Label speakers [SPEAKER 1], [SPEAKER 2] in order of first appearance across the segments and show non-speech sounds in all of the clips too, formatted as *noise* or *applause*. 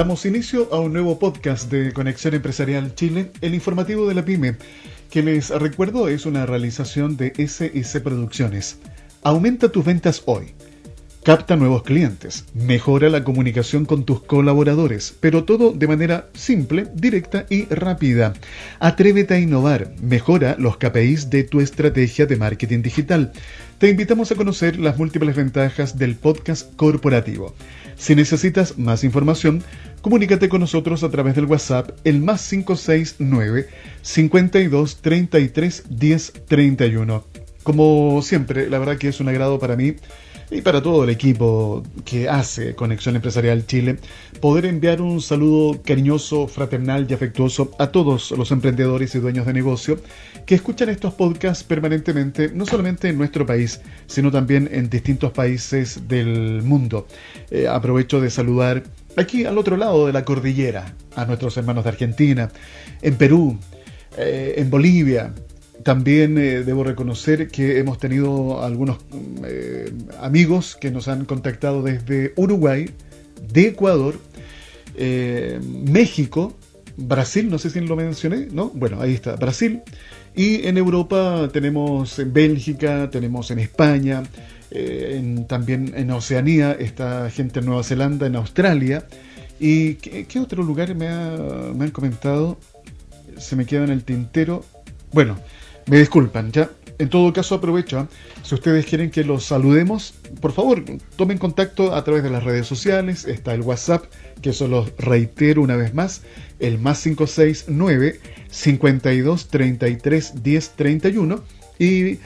[SPEAKER 1] Damos inicio a un nuevo podcast de Conexión Empresarial Chile, el informativo de la PyME, que les recuerdo es una realización de SS Producciones. Aumenta tus ventas hoy. Capta nuevos clientes, mejora la comunicación con tus colaboradores, pero todo de manera simple, directa y rápida. Atrévete a innovar, mejora los KPIs de tu estrategia de marketing digital. Te invitamos a conocer las múltiples ventajas del podcast corporativo. Si necesitas más información, comunícate con nosotros a través del WhatsApp el más 569 52 33 10 31. Como siempre, la verdad que es un agrado para mí y para todo el equipo que hace Conexión Empresarial Chile, poder enviar un saludo cariñoso, fraternal y afectuoso a todos los emprendedores y dueños de negocio que escuchan estos podcasts permanentemente, no solamente en nuestro país, sino también en distintos países del mundo. Eh, aprovecho de saludar aquí al otro lado de la cordillera a nuestros hermanos de Argentina, en Perú, eh, en Bolivia, también eh, debo reconocer que hemos tenido algunos eh, amigos que nos han contactado desde Uruguay, de Ecuador, México, Brasil, no sé si lo mencioné, ¿no? Bueno, ahí está, Brasil. Y en Europa tenemos en Bélgica, tenemos en España, también en Oceanía, está gente en Nueva Zelanda, en Australia. ¿Y qué, otro lugar me, me han comentado? Se me queda en el tintero. Bueno, me disculpan, ya. En todo caso, aprovecho. ¿ah? Si ustedes quieren que los saludemos, por favor, tomen contacto a través de las redes sociales. Está el WhatsApp, que solo reitero una vez más, el más 569 52 33 10 31. Y eh,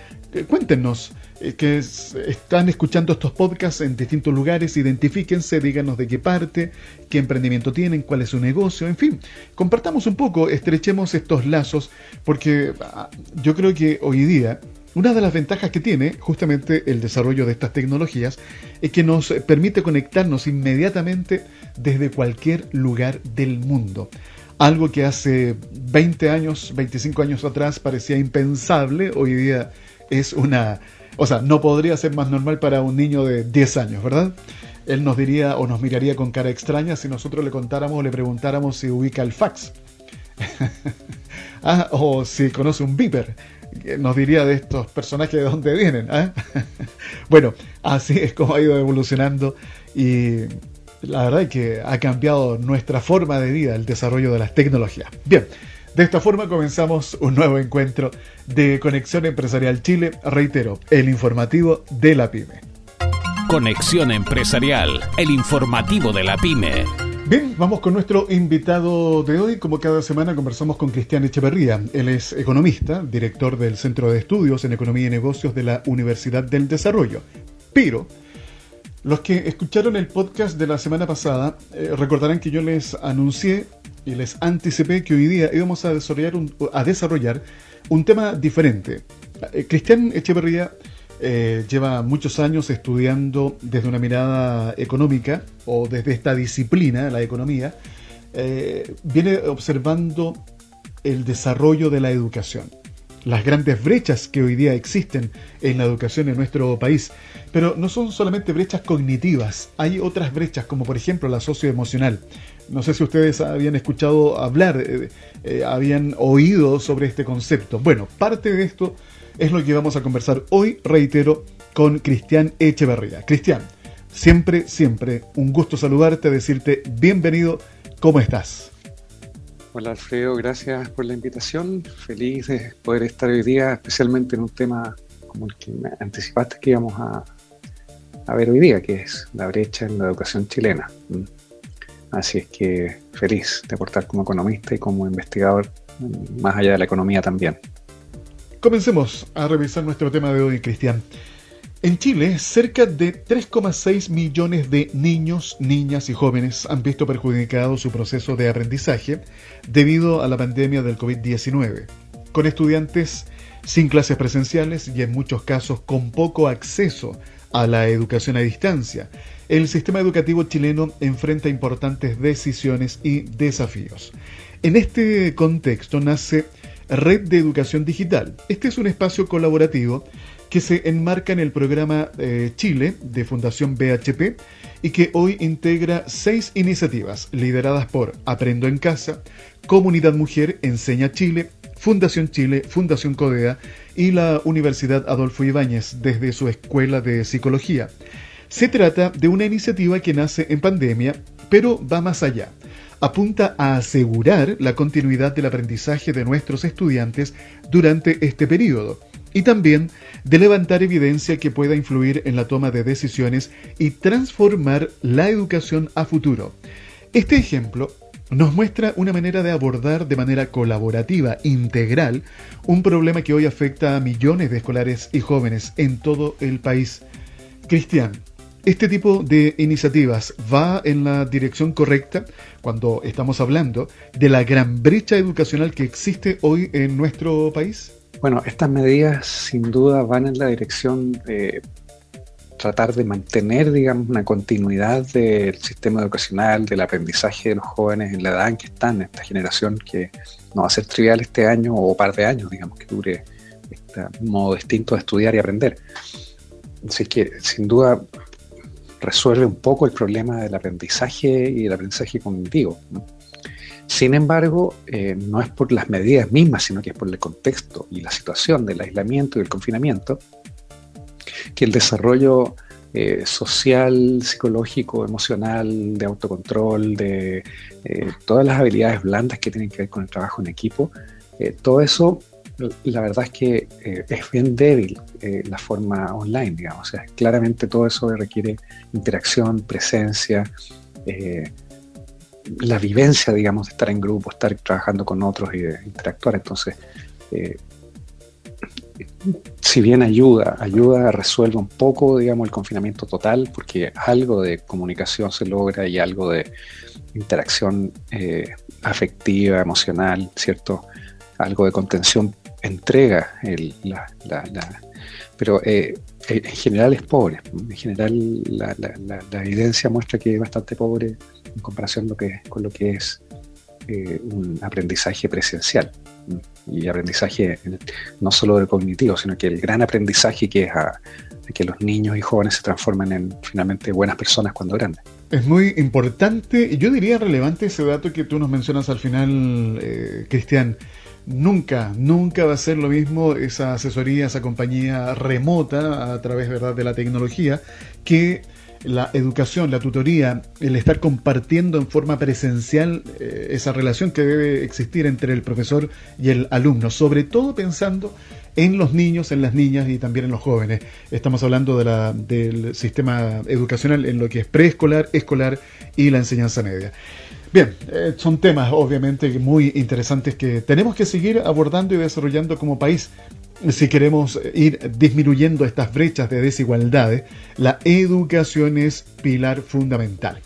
[SPEAKER 1] cuéntenos eh, que están escuchando estos podcasts en distintos lugares, identifíquense, díganos de qué parte, qué emprendimiento tienen, cuál es su negocio, en fin, compartamos un poco, estrechemos estos lazos, porque ah, yo creo que hoy día una de las ventajas que tiene justamente el desarrollo de estas tecnologías es que nos permite conectarnos inmediatamente desde cualquier lugar del mundo. Algo que hace 20 años, 25 años atrás parecía impensable, hoy día es una o sea, no podría ser más normal para un niño de 10 años, ¿verdad? Él nos diría o nos miraría con cara extraña si nosotros le contáramos o le preguntáramos si ubica el fax. *laughs* ah, o si conoce un beeper. Nos diría de estos personajes de dónde vienen. ¿ah? *laughs* bueno, así es como ha ido evolucionando y la verdad es que ha cambiado nuestra forma de vida el desarrollo de las tecnologías. Bien, de esta forma comenzamos un nuevo encuentro de Conexión Empresarial Chile, reitero, el informativo de la pyme.
[SPEAKER 2] Conexión Empresarial, el informativo de la pyme.
[SPEAKER 1] Bien, vamos con nuestro invitado de hoy. Como cada semana conversamos con Cristian Echeverría. Él es economista, director del Centro de Estudios en Economía y Negocios de la Universidad del Desarrollo. Pero los que escucharon el podcast de la semana pasada eh, recordarán que yo les anuncié y les anticipé que hoy día íbamos a desarrollar un, a desarrollar un tema diferente. Eh, Cristian Echeverría eh, lleva muchos años estudiando desde una mirada económica o desde esta disciplina, la economía, eh, viene observando el desarrollo de la educación, las grandes brechas que hoy día existen en la educación en nuestro país. Pero no son solamente brechas cognitivas, hay otras brechas como por ejemplo la socioemocional. No sé si ustedes habían escuchado hablar, eh, eh, habían oído sobre este concepto. Bueno, parte de esto es lo que vamos a conversar hoy, reitero, con Cristian Echeverría. Cristian, siempre, siempre un gusto saludarte, decirte bienvenido, ¿cómo estás?
[SPEAKER 3] Hola Alfredo, gracias por la invitación. Feliz de poder estar hoy día, especialmente en un tema como el que me anticipaste que íbamos a, a ver hoy día, que es la brecha en la educación chilena. Así es que feliz de aportar como economista y como investigador más allá de la economía también.
[SPEAKER 1] Comencemos a revisar nuestro tema de hoy, Cristian. En Chile, cerca de 3,6 millones de niños, niñas y jóvenes han visto perjudicado su proceso de aprendizaje debido a la pandemia del COVID-19, con estudiantes sin clases presenciales y en muchos casos con poco acceso a la educación a distancia, el sistema educativo chileno enfrenta importantes decisiones y desafíos. En este contexto nace Red de Educación Digital. Este es un espacio colaborativo que se enmarca en el programa eh, Chile de Fundación BHP y que hoy integra seis iniciativas lideradas por Aprendo en Casa, Comunidad Mujer Enseña Chile, Fundación Chile, Fundación Codea y la Universidad Adolfo Ibáñez desde su Escuela de Psicología. Se trata de una iniciativa que nace en pandemia, pero va más allá. Apunta a asegurar la continuidad del aprendizaje de nuestros estudiantes durante este periodo y también de levantar evidencia que pueda influir en la toma de decisiones y transformar la educación a futuro. Este ejemplo nos muestra una manera de abordar de manera colaborativa, integral, un problema que hoy afecta a millones de escolares y jóvenes en todo el país. Cristian, ¿este tipo de iniciativas va en la dirección correcta cuando estamos hablando de la gran brecha educacional que existe hoy en nuestro país?
[SPEAKER 3] Bueno, estas medidas sin duda van en la dirección de tratar de mantener, digamos, una continuidad del sistema educacional, del aprendizaje de los jóvenes en la edad en que están, en esta generación que no va a ser trivial este año o par de años, digamos, que dure este modo distinto de estudiar y aprender. Así que, sin duda, resuelve un poco el problema del aprendizaje y el aprendizaje cognitivo. Sin embargo, eh, no es por las medidas mismas, sino que es por el contexto y la situación del aislamiento y el confinamiento, que el desarrollo eh, social, psicológico, emocional, de autocontrol, de eh, todas las habilidades blandas que tienen que ver con el trabajo en equipo, todo eso, la verdad es que es bien débil la forma online, digamos. O sea, claramente todo eso requiere interacción, presencia, la vivencia, digamos, de estar en grupo, estar trabajando con otros y de interactuar. Entonces, eh, si bien ayuda, ayuda, resuelve un poco, digamos, el confinamiento total, porque algo de comunicación se logra y algo de interacción eh, afectiva, emocional, ¿cierto? Algo de contención entrega la, pero eh, en general es pobre. En general la, la, evidencia muestra que es bastante pobre en comparación lo que, con lo que es eh, un aprendizaje presencial y aprendizaje no solo de cognitivo, sino que el gran aprendizaje que es a, que los niños y jóvenes se transformen en finalmente buenas personas cuando grandes.
[SPEAKER 1] Es muy importante yo diría relevante ese dato que tú nos mencionas al final, eh, Cristian. Nunca, nunca va a ser lo mismo esa asesoría, esa compañía remota a través ¿verdad? de la tecnología que la educación, la tutoría, el estar compartiendo en forma presencial eh, esa relación que debe existir entre el profesor y el alumno, sobre todo pensando en los niños, en las niñas y también en los jóvenes. Estamos hablando de la, del sistema educacional en lo que es preescolar, escolar y la enseñanza media. Bien, eh, son temas obviamente muy interesantes que tenemos que seguir abordando y desarrollando como país si queremos ir disminuyendo estas brechas de desigualdades, la educación es pilar fundamental.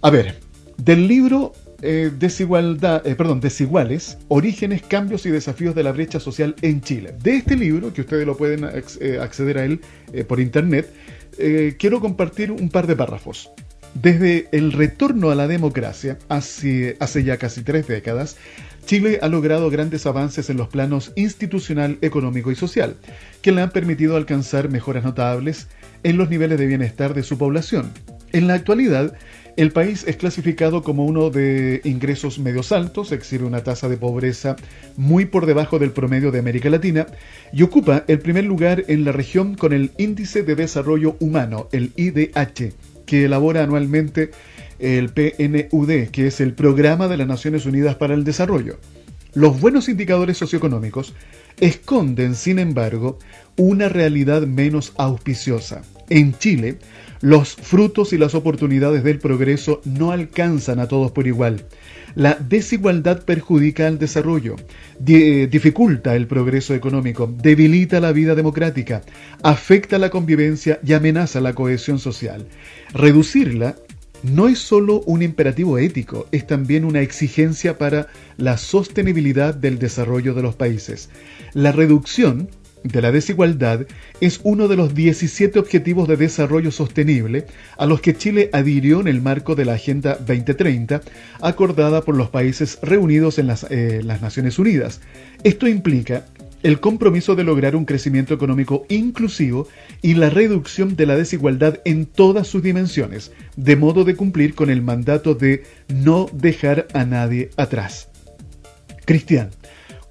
[SPEAKER 1] A ver, del libro eh, Desigualdad, eh, perdón, Desiguales, Orígenes, Cambios y Desafíos de la Brecha Social en Chile. De este libro, que ustedes lo pueden eh, acceder a él por internet, quiero compartir un par de párrafos. Desde el retorno a la democracia, hace, ya casi tres décadas, Chile ha logrado grandes avances en los planos institucional, económico y social, que le han permitido alcanzar mejoras notables en los niveles de bienestar de su población. En la actualidad, el país es clasificado como uno de ingresos medios altos, exhibe una tasa de pobreza muy por debajo del promedio de América Latina y ocupa el primer lugar en la región con el Índice de Desarrollo Humano, el IDH, que elabora anualmente el PNUD, que es el Programa de las Naciones Unidas para el Desarrollo. Los buenos indicadores socioeconómicos esconden, sin embargo, una realidad menos auspiciosa. En Chile, los frutos y las oportunidades del progreso no alcanzan a todos por igual. La desigualdad perjudica al desarrollo, dificulta el progreso económico, debilita la vida democrática, afecta la convivencia y amenaza la cohesión social. Reducirla no es solo un imperativo ético, es también una exigencia para la sostenibilidad del desarrollo de los países. La reducción de la desigualdad es uno de los 17 Objetivos de Desarrollo Sostenible a los que Chile adhirió en el marco de la Agenda 2030 acordada por los países reunidos en las, eh, las Naciones Unidas. Esto implica el compromiso de lograr un crecimiento económico inclusivo y la reducción de la desigualdad en todas sus dimensiones, de modo de cumplir con el mandato de no dejar a nadie atrás. Cristian,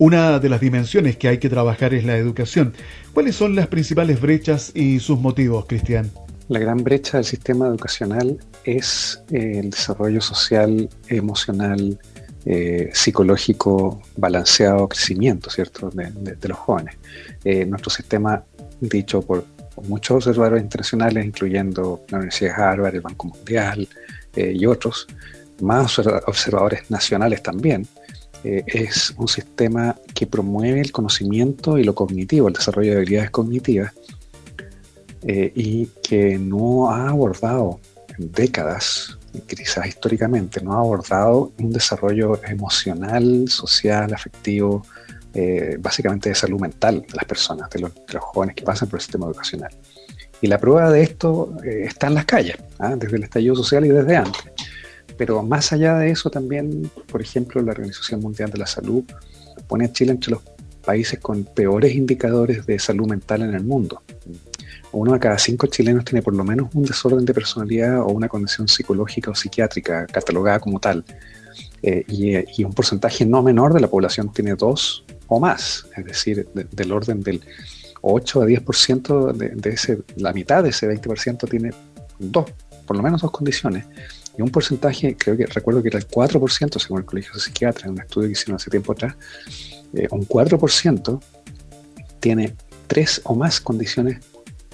[SPEAKER 1] una de las dimensiones que hay que trabajar es la educación. ¿Cuáles son las principales brechas y sus motivos, Cristian?
[SPEAKER 3] La gran brecha del sistema educacional es eh, el desarrollo social, emocional, eh, psicológico balanceado crecimiento, ¿cierto?, de, los jóvenes. Eh, nuestro sistema, dicho por, muchos observadores internacionales, incluyendo la Universidad de Harvard, el Banco Mundial y otros, más observadores nacionales también, es un sistema que promueve el conocimiento y lo cognitivo, el desarrollo de habilidades cognitivas, y que no ha abordado en décadas quizás históricamente no ha abordado un desarrollo emocional, social, afectivo, eh, básicamente de salud mental de las personas, de los, jóvenes que pasan por el sistema educacional. Y la prueba de esto eh, está en las calles, ¿ah? desde el estallido social y desde antes. Pero más allá de eso también, por ejemplo, la Organización Mundial de la Salud pone a Chile entre los países con peores indicadores de salud mental en el mundo uno de cada cinco chilenos tiene por lo menos un desorden de personalidad o una condición psicológica o psiquiátrica catalogada como tal. Eh, y, un porcentaje no menor de la población tiene dos o más, es decir, del orden del 8 a 10% de, de la mitad de ese 20% tiene dos, por lo menos dos condiciones. Y un porcentaje, creo que recuerdo que era el 4%, según el Colegio de Psiquiatras, en un estudio que hicieron hace tiempo atrás, eh, un 4% tiene tres o más condiciones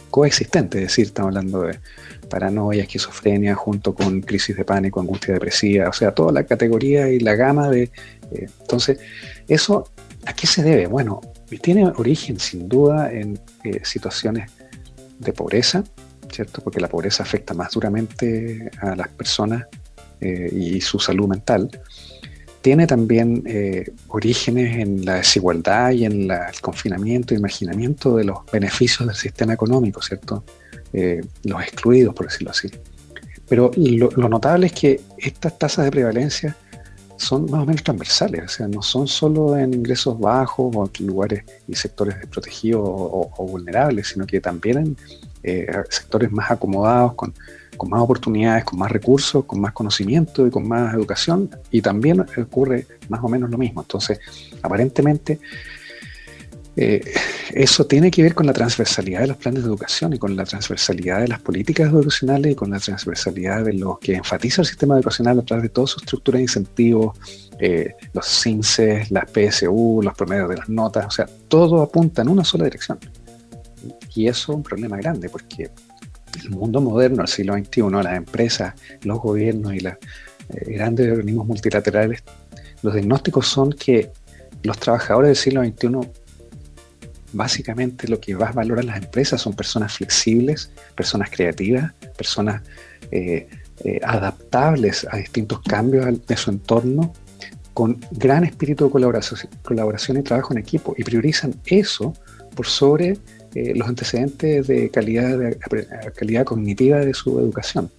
[SPEAKER 3] coexistente, es decir, estamos hablando de paranoia, esquizofrenia, junto con crisis de pánico, angustia depresiva, o sea, toda la categoría y la gama de... Eh, entonces, ¿eso a qué se debe? Bueno, tiene origen sin duda en eh, situaciones de pobreza, ¿cierto? Porque la pobreza afecta más duramente a las personas eh, y su salud mental tiene también eh, orígenes en la desigualdad y en el confinamiento y imaginamiento de los beneficios del sistema económico, ¿cierto? Eh, los excluidos, por decirlo así. Pero lo, notable es que estas tasas de prevalencia son más o menos transversales, o sea, no son solo en ingresos bajos o en lugares y sectores desprotegidos o, vulnerables, sino que también en eh, sectores más acomodados, con más oportunidades, con más recursos, con más conocimiento y con más educación, y también ocurre más o menos lo mismo. Entonces, aparentemente, eh, eso tiene que ver con la transversalidad de los planes de educación y con la transversalidad de las políticas educacionales y con la transversalidad de lo que enfatiza el sistema educacional a través de toda su estructura de incentivos, eh, los CINCES, las PSU, los promedios de las notas, o sea, todo apunta en una sola dirección. Y eso es un problema grande porque el mundo moderno, el siglo XXI, las empresas, los gobiernos y los eh, grandes organismos multilaterales, los diagnósticos son que los trabajadores del siglo XXI, básicamente lo que va a valorar las empresas son personas flexibles, personas creativas, personas eh, eh, adaptables a distintos cambios de su entorno, con gran espíritu de colaboración, colaboración y trabajo en equipo, y priorizan eso por sobre eh, los antecedentes de calidad, de calidad cognitiva de su educación.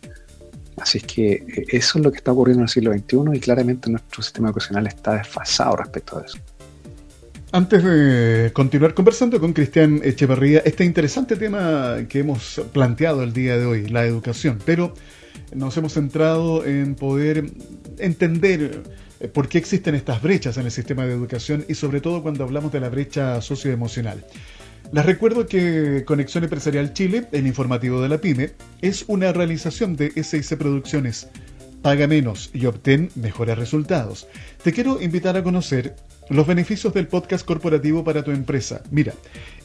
[SPEAKER 3] Así es que eh, eso es lo que está ocurriendo en el siglo XXI y claramente nuestro sistema educacional está desfasado respecto a eso.
[SPEAKER 1] Antes de continuar conversando con Cristian Echeverría, este interesante tema que hemos planteado el día de hoy, la educación, pero nos hemos centrado en poder entender eh, por qué existen estas brechas en el sistema de educación y sobre todo cuando hablamos de la brecha socioemocional. Les recuerdo que Conexión Empresarial Chile, el informativo de la PyME, es una realización de SIC Producciones. Paga menos y obtén mejores resultados. Te quiero invitar a conocer los beneficios del podcast corporativo para tu empresa. Mira,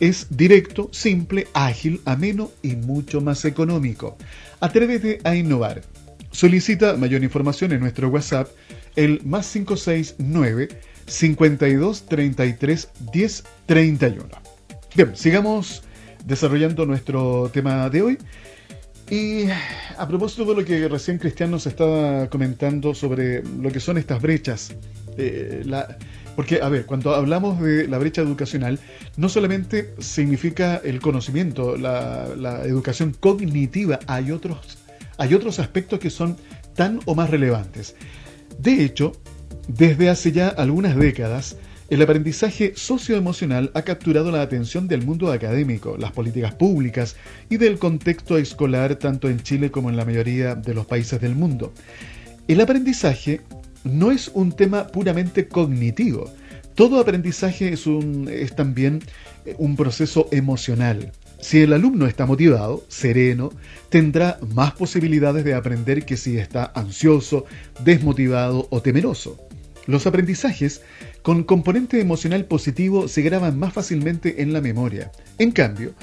[SPEAKER 1] es directo, simple, ágil, ameno y mucho más económico. Atrévete a innovar. Solicita mayor información en nuestro WhatsApp, el más 569 52 33 10 31. Bien, sigamos desarrollando nuestro tema de hoy. Y a propósito de lo que recién Cristian nos estaba comentando sobre lo que son estas brechas, eh, porque, a ver, cuando hablamos de la brecha educacional, no solamente significa el conocimiento, la, la educación cognitiva, hay otros, hay otros aspectos que son tan o más relevantes. De hecho, desde hace ya algunas décadas, el aprendizaje socioemocional ha capturado la atención del mundo académico, las políticas públicas y del contexto escolar tanto en Chile como en la mayoría de los países del mundo. El aprendizaje no es un tema puramente cognitivo. Todo aprendizaje es, es también eh, un proceso emocional. Si el alumno está motivado, sereno, tendrá más posibilidades de aprender que si está ansioso, desmotivado o temeroso. Los aprendizajes con componente emocional positivo se graban más fácilmente en la memoria. En cambio,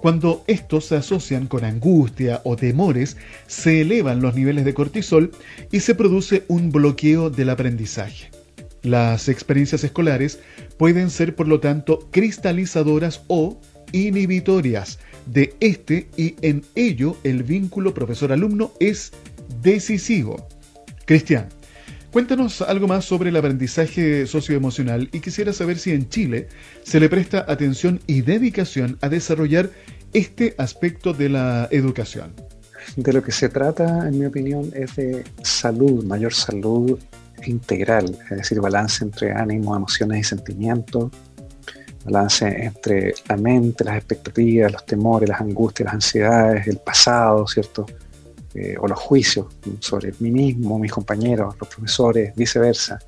[SPEAKER 1] cuando estos se asocian con angustia o temores, se elevan los niveles de cortisol y se produce un bloqueo del aprendizaje. Las experiencias escolares pueden ser, por lo tanto, cristalizadoras o inhibitorias de este y en ello el vínculo profesor-alumno es decisivo. Cristian, cuéntanos algo más sobre el aprendizaje socioemocional y quisiera saber si en Chile se le presta atención y dedicación a desarrollar este aspecto de la educación.
[SPEAKER 3] De lo que se trata, en mi opinión, es de salud, mayor salud integral, es decir, balance entre ánimo, emociones y sentimientos, balance entre la mente, las expectativas, los temores, las angustias, las ansiedades, el pasado, ¿cierto? Eh, o los juicios sobre mí mismo, mis compañeros, los profesores, viceversa.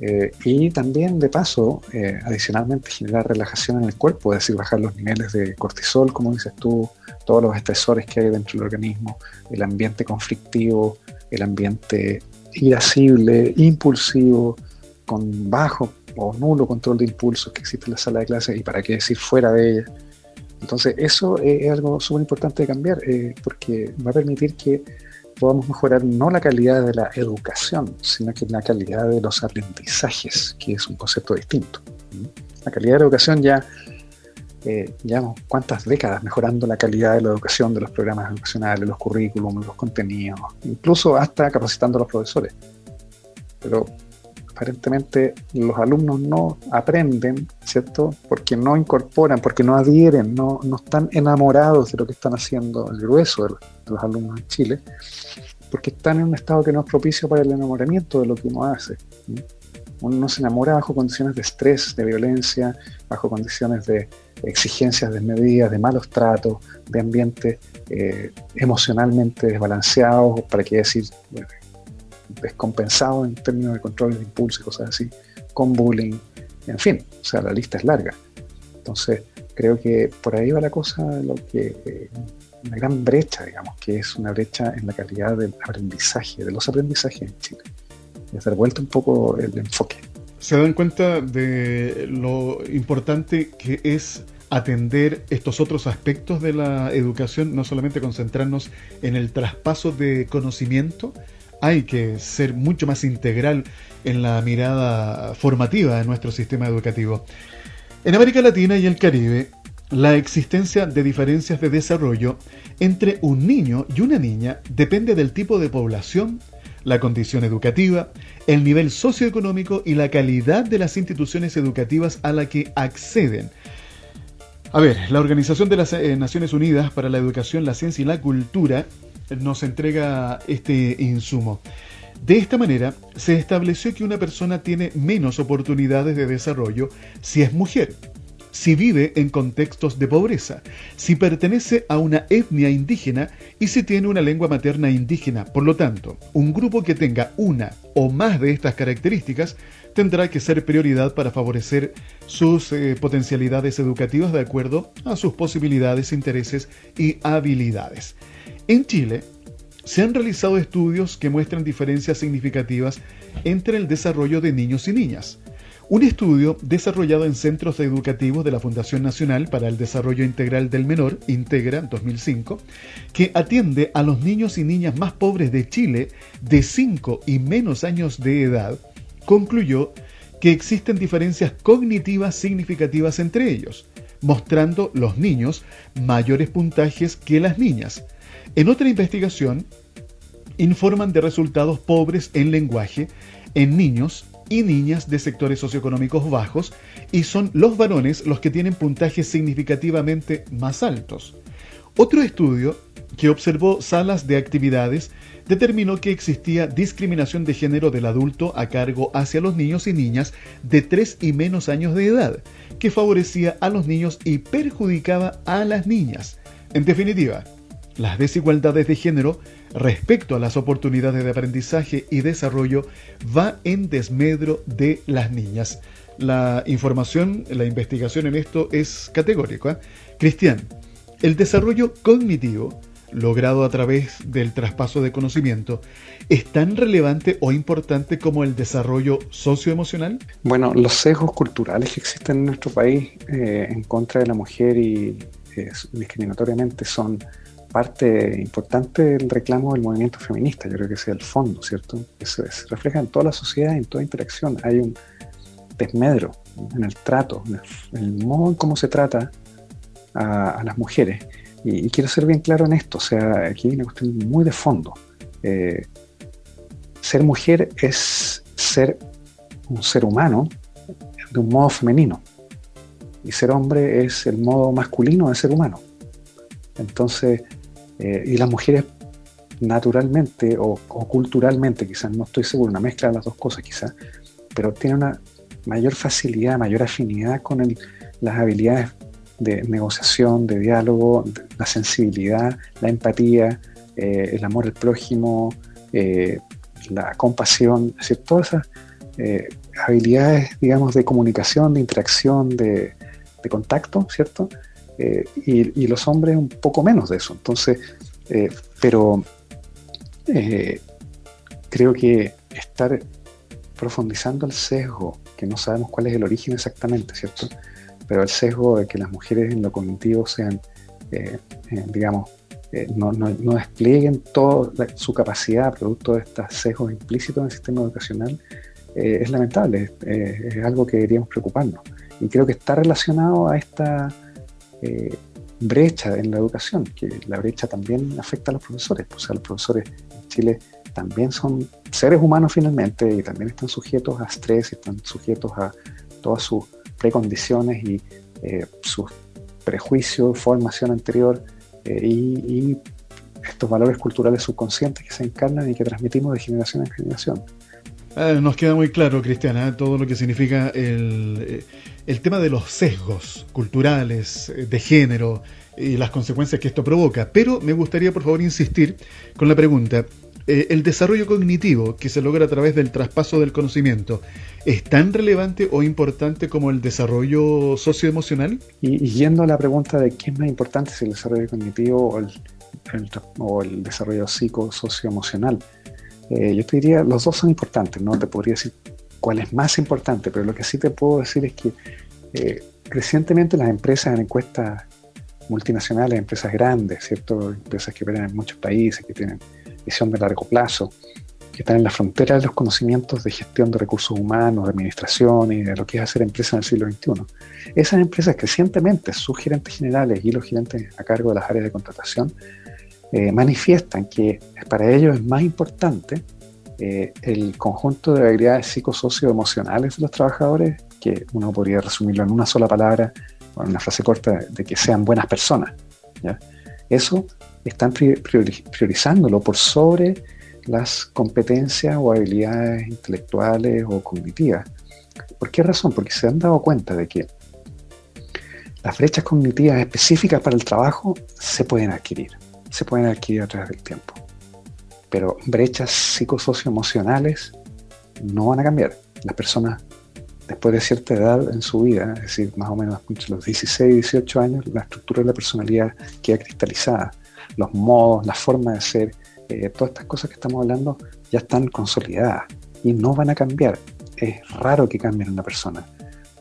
[SPEAKER 3] Eh, y también, de paso, eh, adicionalmente, generar relajación en el cuerpo, es decir, bajar los niveles de cortisol, como dices tú, todos los estresores que hay dentro del organismo, el ambiente conflictivo, el ambiente irascible, impulsivo, con bajo o nulo control de impulsos que existe en la sala de clases y para qué decir fuera de ella. Entonces eso es, algo súper importante de cambiar eh, porque va a permitir que podamos mejorar no la calidad de la educación, sino que la calidad de los aprendizajes, que es un concepto distinto. La calidad de la educación ya eh, llevamos cuántas décadas mejorando la calidad de la educación, de los programas educacionales, los currículums, los contenidos, incluso hasta capacitando a los profesores. Pero aparentemente los alumnos no aprenden, ¿cierto? Porque no incorporan, porque no adhieren, no, no están enamorados de lo que están haciendo el grueso de los, alumnos en Chile, porque están en un estado que no es propicio para el enamoramiento de lo que uno hace. Uno se enamora bajo condiciones de estrés, de violencia, bajo condiciones de exigencias desmedidas, de malos tratos, de ambientes eh, emocionalmente desbalanceados, para qué decir, descompensado en términos de control de impulso y cosas así, con bullying, en fin, o sea, la lista es larga. Entonces, creo que por ahí va la cosa, lo que eh, una gran brecha, digamos, que es una brecha en la calidad del aprendizaje, de los aprendizajes en Chile. Es dar vuelta un poco el enfoque.
[SPEAKER 1] Se dan cuenta de lo importante que es atender estos otros aspectos de la educación, no solamente concentrarnos en el traspaso de conocimiento, hay que ser mucho más integral en la mirada formativa de nuestro sistema educativo. En América Latina y el Caribe, la existencia de diferencias de desarrollo entre un niño y una niña depende del tipo de población, la condición educativa, el nivel socioeconómico y la calidad de las instituciones educativas a la que acceden. A ver, la Organización de las eh, Naciones Unidas para la Educación, la Ciencia y la Cultura nos entrega este insumo. De esta manera, se estableció que una persona tiene menos oportunidades de desarrollo si es mujer, si vive en contextos de pobreza, si pertenece a una etnia indígena y si tiene una lengua materna indígena. Por lo tanto, un grupo que tenga una o más de estas características tendrá que ser prioridad para favorecer sus eh, potencialidades educativas de acuerdo a sus posibilidades, intereses y habilidades. En Chile, se han realizado estudios que muestran diferencias significativas entre el desarrollo de niños y niñas. Un estudio desarrollado en centros educativos de la Fundación Nacional para el Desarrollo Integral del Menor, Integra 2005, que atiende a los niños y niñas más pobres de Chile de 5 y menos años de edad, concluyó que existen diferencias cognitivas significativas entre ellos, mostrando los niños mayores puntajes que las niñas, en otra investigación, informan de resultados pobres en lenguaje en niños y niñas de sectores socioeconómicos bajos y son los varones los que tienen puntajes significativamente más altos. Otro estudio que observó salas de actividades determinó que existía discriminación de género del adulto a cargo hacia los niños y niñas de 3 y menos años de edad, que favorecía a los niños y perjudicaba a las niñas. En definitiva, las desigualdades de género respecto a las oportunidades de aprendizaje y desarrollo va en desmedro de las niñas. La información, la investigación en esto es categórica. ¿eh? Cristian, el desarrollo cognitivo logrado a través del traspaso de conocimiento, es tan relevante o importante como el desarrollo socioemocional?
[SPEAKER 3] Bueno, los sesgos culturales que existen en nuestro país eh, en contra de la mujer y eh, discriminatoriamente son parte importante del reclamo del movimiento feminista, yo creo que es el fondo, ¿cierto? Eso se refleja en toda la sociedad, en toda interacción. Hay un desmedro en el trato, en el, modo en cómo se trata a las mujeres. Y, quiero ser bien claro en esto, o sea, aquí hay una cuestión muy de fondo. Eh, ser mujer es ser un ser humano de un modo femenino. Y ser hombre es el modo masculino de ser humano. Entonces, eh, y las mujeres naturalmente o, culturalmente, quizás no estoy seguro, una mezcla de las dos cosas quizás, pero tienen una mayor facilidad, mayor afinidad con las habilidades de negociación, de diálogo, la sensibilidad, la empatía, eh, el amor al prójimo, eh, la compasión, es todas esas habilidades, digamos, de comunicación, de interacción, de, contacto, ¿cierto? Y, los hombres un poco menos de eso. Entonces, pero creo que estar profundizando el sesgo, que no sabemos cuál es el origen exactamente, ¿cierto? pero el sesgo de que las mujeres en lo cognitivo sean, eh, eh, digamos, eh, no, desplieguen toda su capacidad producto de estos sesgos implícitos en el sistema educacional, es lamentable, es algo que deberíamos preocuparnos. Y creo que está relacionado a esta brecha en la educación, que la brecha también afecta a los profesores. O sea, los profesores en Chile también son seres humanos finalmente y también están sujetos a estrés están sujetos a todas sus precondiciones y eh, sus prejuicios, formación anterior eh, y, estos valores culturales subconscientes que se encarnan y que transmitimos de generación en generación.
[SPEAKER 1] Ah, nos queda muy claro, Cristiana, ¿eh? todo lo que significa el, el tema de los sesgos culturales, de género y las consecuencias que esto provoca. Pero me gustaría, por favor, insistir con la pregunta, eh, el desarrollo cognitivo que se logra a través del traspaso del conocimiento es tan relevante o importante como el desarrollo socioemocional?
[SPEAKER 3] Y, yendo a la pregunta de qué es más importante, si el desarrollo cognitivo o el, o el desarrollo psicosocioemocional, eh, yo te diría, los dos son importantes, no te podría decir cuál es más importante, pero lo que sí te puedo decir es que eh, recientemente las empresas en encuestas multinacionales, empresas grandes, ¿cierto? empresas que operan en muchos países, que tienen visión de largo plazo, que están en la frontera de los conocimientos de gestión de recursos humanos, de administración y de lo que es hacer empresas en el siglo XXI. Esas empresas crecientemente, sus gerentes generales y los gerentes a cargo de las áreas de contratación, eh, manifiestan que para ellos es más importante eh, el conjunto de habilidades psicosocioemocionales de los trabajadores, que uno podría resumirlo en una sola palabra o en una frase corta, de que sean buenas personas. Eso están priorizándolo por sobre las competencias o habilidades intelectuales o cognitivas. ¿Por qué razón? Porque se han dado cuenta de que las brechas cognitivas específicas para el trabajo se pueden adquirir, se pueden adquirir a través del tiempo. Pero brechas psicosocioemocionales no van a cambiar. Las personas, después de cierta edad en su vida, es decir, más o menos entre los 16 y 18 años, la estructura de la personalidad queda cristalizada los modos, la forma de ser, eh, todas estas cosas que estamos hablando ya están consolidadas y no van a cambiar. Es raro que cambien una persona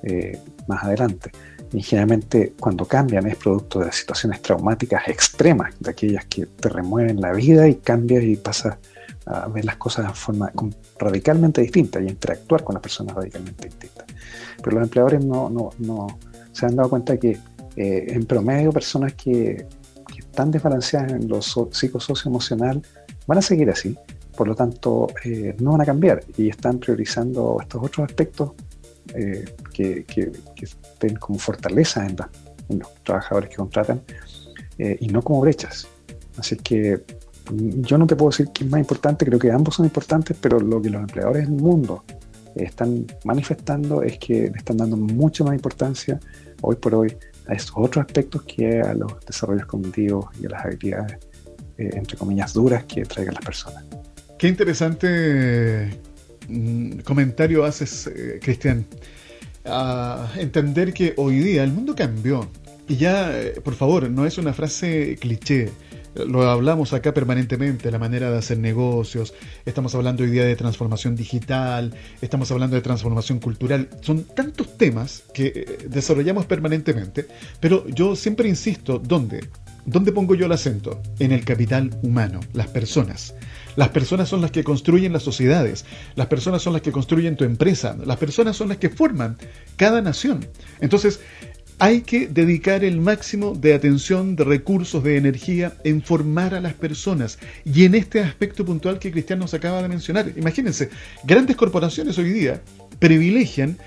[SPEAKER 3] eh, más adelante. Y generalmente cuando cambian es producto de situaciones traumáticas extremas, de aquellas que te remueven la vida y cambias y pasas a ver las cosas de forma radicalmente distinta y interactuar con las personas radicalmente distintas. Pero los empleadores no, no, no se han dado cuenta que eh, en promedio personas que tan desbalanceadas en lo psicosocioemocional van a seguir así. Por lo tanto, eh, no van a cambiar y están priorizando estos otros aspectos eh, que, que, estén como fortaleza en, los trabajadores que contratan eh, y no como brechas. Así que yo no te puedo decir quién es más importante, creo que ambos son importantes, pero lo que los empleadores del mundo están manifestando es que le están dando mucha más importancia hoy por hoy a estos otros aspectos que a los desarrollos cognitivos y a las habilidades, eh, entre comillas, duras que traigan las personas.
[SPEAKER 1] Qué interesante mm, comentario haces, eh, Cristian. A entender que hoy día el mundo cambió. Y ya, eh, por favor, no es una frase cliché lo hablamos acá permanentemente, la manera de hacer negocios, estamos hablando hoy día de transformación digital, estamos hablando de transformación cultural, son tantos temas que eh, desarrollamos permanentemente, pero yo siempre insisto, ¿dónde? ¿Dónde pongo yo el acento? En el capital humano, las personas. Las personas son las que construyen las sociedades, las personas son las que construyen tu empresa, las personas son las que forman cada nación. Entonces, hay que dedicar el máximo de atención, de recursos, de energía en formar a las personas. Y en este aspecto puntual que Cristian nos acaba de mencionar, imagínense, grandes corporaciones hoy día privilegian,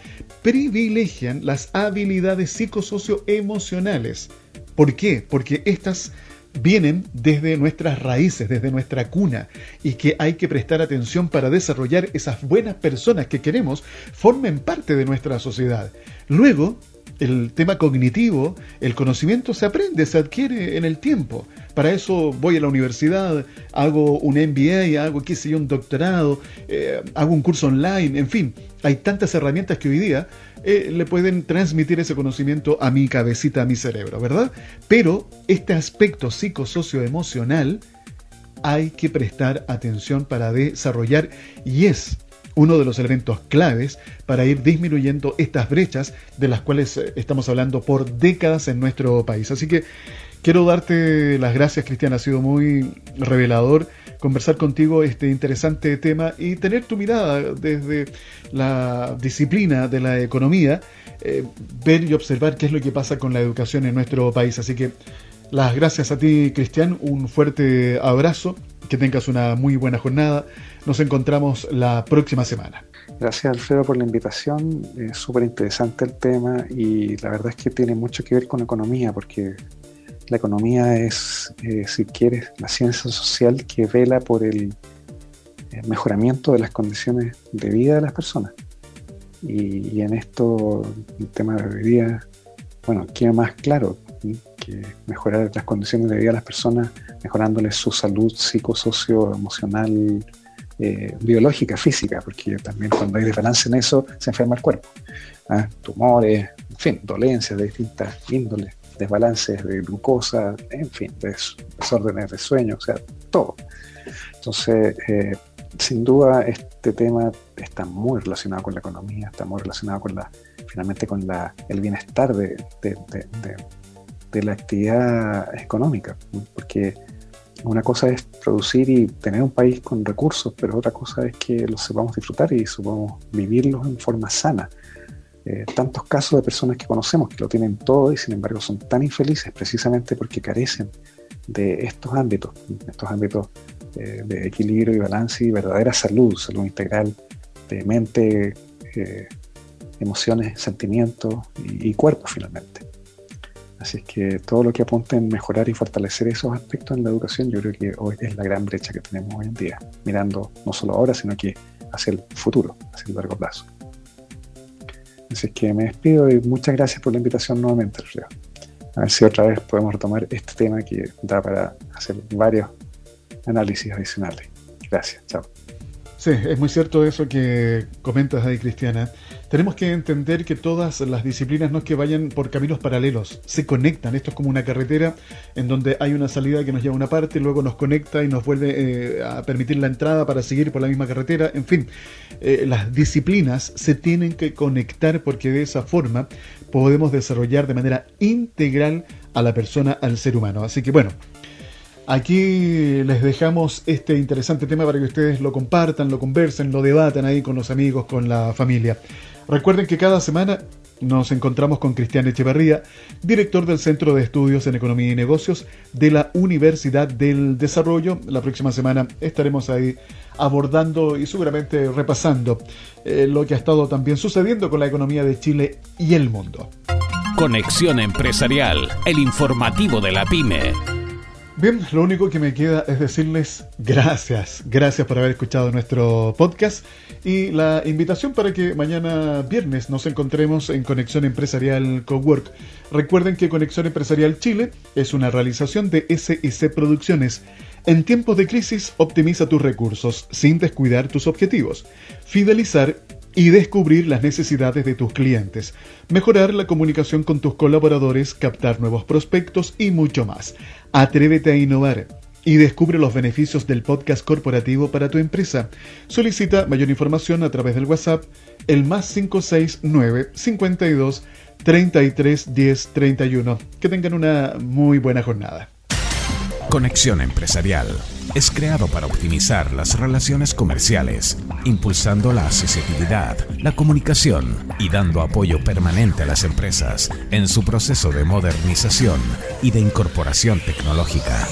[SPEAKER 1] privilegian las habilidades psicosocioemocionales. ¿Por qué? Porque estas vienen desde nuestras raíces, desde nuestra cuna, y que hay que prestar atención para desarrollar esas buenas personas que queremos formen parte de nuestra sociedad. Luego, el tema cognitivo, el conocimiento se aprende, se adquiere en el tiempo. Para eso voy a la universidad, hago un MBA, hago, qué sé un doctorado, eh, hago un curso online, en fin, hay tantas herramientas que hoy día eh, le pueden transmitir ese conocimiento a mi cabecita, a mi cerebro, ¿verdad? Pero este aspecto psicosocioemocional hay que prestar atención para desarrollar y es uno de los elementos claves para ir disminuyendo estas brechas de las cuales eh, estamos hablando por décadas en nuestro país. Así que quiero darte las gracias, Cristian, ha sido muy revelador conversar contigo este interesante tema y tener tu mirada desde la disciplina de la economía, eh, ver y observar qué es lo que pasa con la educación en nuestro país. Así que las gracias a ti, Cristian, un fuerte abrazo, que tengas una muy buena jornada. Nos encontramos la próxima semana.
[SPEAKER 3] Gracias Alfredo por la invitación, es súper interesante el tema y la verdad es que tiene mucho que ver con economía, porque la economía es, eh, si quieres, la ciencia social que vela por el, mejoramiento de las condiciones de vida de las personas. Y, en esto, el tema de día, bueno, queda más claro que mejorar las condiciones de vida de las personas, mejorándoles su salud psicosocio, emocional, eh, biológica, física, porque también cuando hay desbalance en eso se enferma el cuerpo. ¿ah? Tumores, en fin, dolencias de distintas índoles, desbalances de glucosa, en fin, desórdenes de sueño, o sea, todo. Entonces, eh, sin duda este tema está muy relacionado con la economía, está muy relacionado con la, finalmente con la, el bienestar de, de, de la actividad económica, porque una cosa es producir y tener un país con recursos, pero otra cosa es que los sepamos disfrutar y sepamos vivirlos en forma sana. Eh, tantos casos de personas que conocemos que lo tienen todo y sin embargo son tan infelices precisamente porque carecen de estos ámbitos, estos ámbitos eh, de equilibrio y balance y verdadera salud, salud integral de mente, eh, emociones, sentimientos y cuerpo finalmente. Así es que todo lo que apunte en mejorar y fortalecer esos aspectos en la educación, yo creo que hoy es la gran brecha que tenemos hoy en día, mirando no solo ahora, sino que hacia el futuro, hacia el largo plazo. Así que me despido y muchas gracias por la invitación nuevamente, Alfredo. A ver si otra vez podemos retomar este tema que da para hacer varios análisis adicionales. Gracias, chao.
[SPEAKER 1] Sí, es muy cierto eso que comentas ahí, Cristiana. Tenemos que entender que todas las disciplinas no es que vayan por caminos paralelos, se conectan. Esto es como una carretera en donde hay una salida que nos lleva a una parte, luego nos conecta y nos vuelve eh, a permitir la entrada para seguir por la misma carretera. En fin, eh, las disciplinas se tienen que conectar porque de esa forma podemos desarrollar de manera integral a la persona, al ser humano. Así que bueno, Aquí les dejamos este interesante tema para que ustedes lo compartan, lo conversen, lo debatan ahí con los amigos, con la familia. Recuerden que cada semana nos encontramos con Cristian Echeverría, director del Centro de Estudios en Economía y Negocios de la Universidad del Desarrollo. La próxima semana estaremos ahí abordando y seguramente repasando eh, lo que ha estado también sucediendo con la economía de Chile y el mundo.
[SPEAKER 2] Conexión Empresarial, el informativo de la pyme.
[SPEAKER 1] Bien, lo único que me queda es decirles gracias, gracias por haber escuchado nuestro podcast y la invitación para que mañana viernes nos encontremos en Conexión Empresarial Cowork. Recuerden que Conexión Empresarial Chile es una realización de SIC Producciones. En tiempos de crisis, optimiza tus recursos sin descuidar tus objetivos. Fidelizar y descubrir las necesidades de tus clientes, mejorar la comunicación con tus colaboradores, captar nuevos prospectos y mucho más. Atrévete a innovar y descubre los beneficios del podcast corporativo para tu empresa. Solicita mayor información a través del WhatsApp el más 569 52 33 10 31. Que tengan una muy buena jornada.
[SPEAKER 2] Conexión Empresarial es creado para optimizar las relaciones comerciales, impulsando la accesibilidad, la comunicación y dando apoyo permanente a las empresas en su proceso de modernización y de incorporación tecnológica.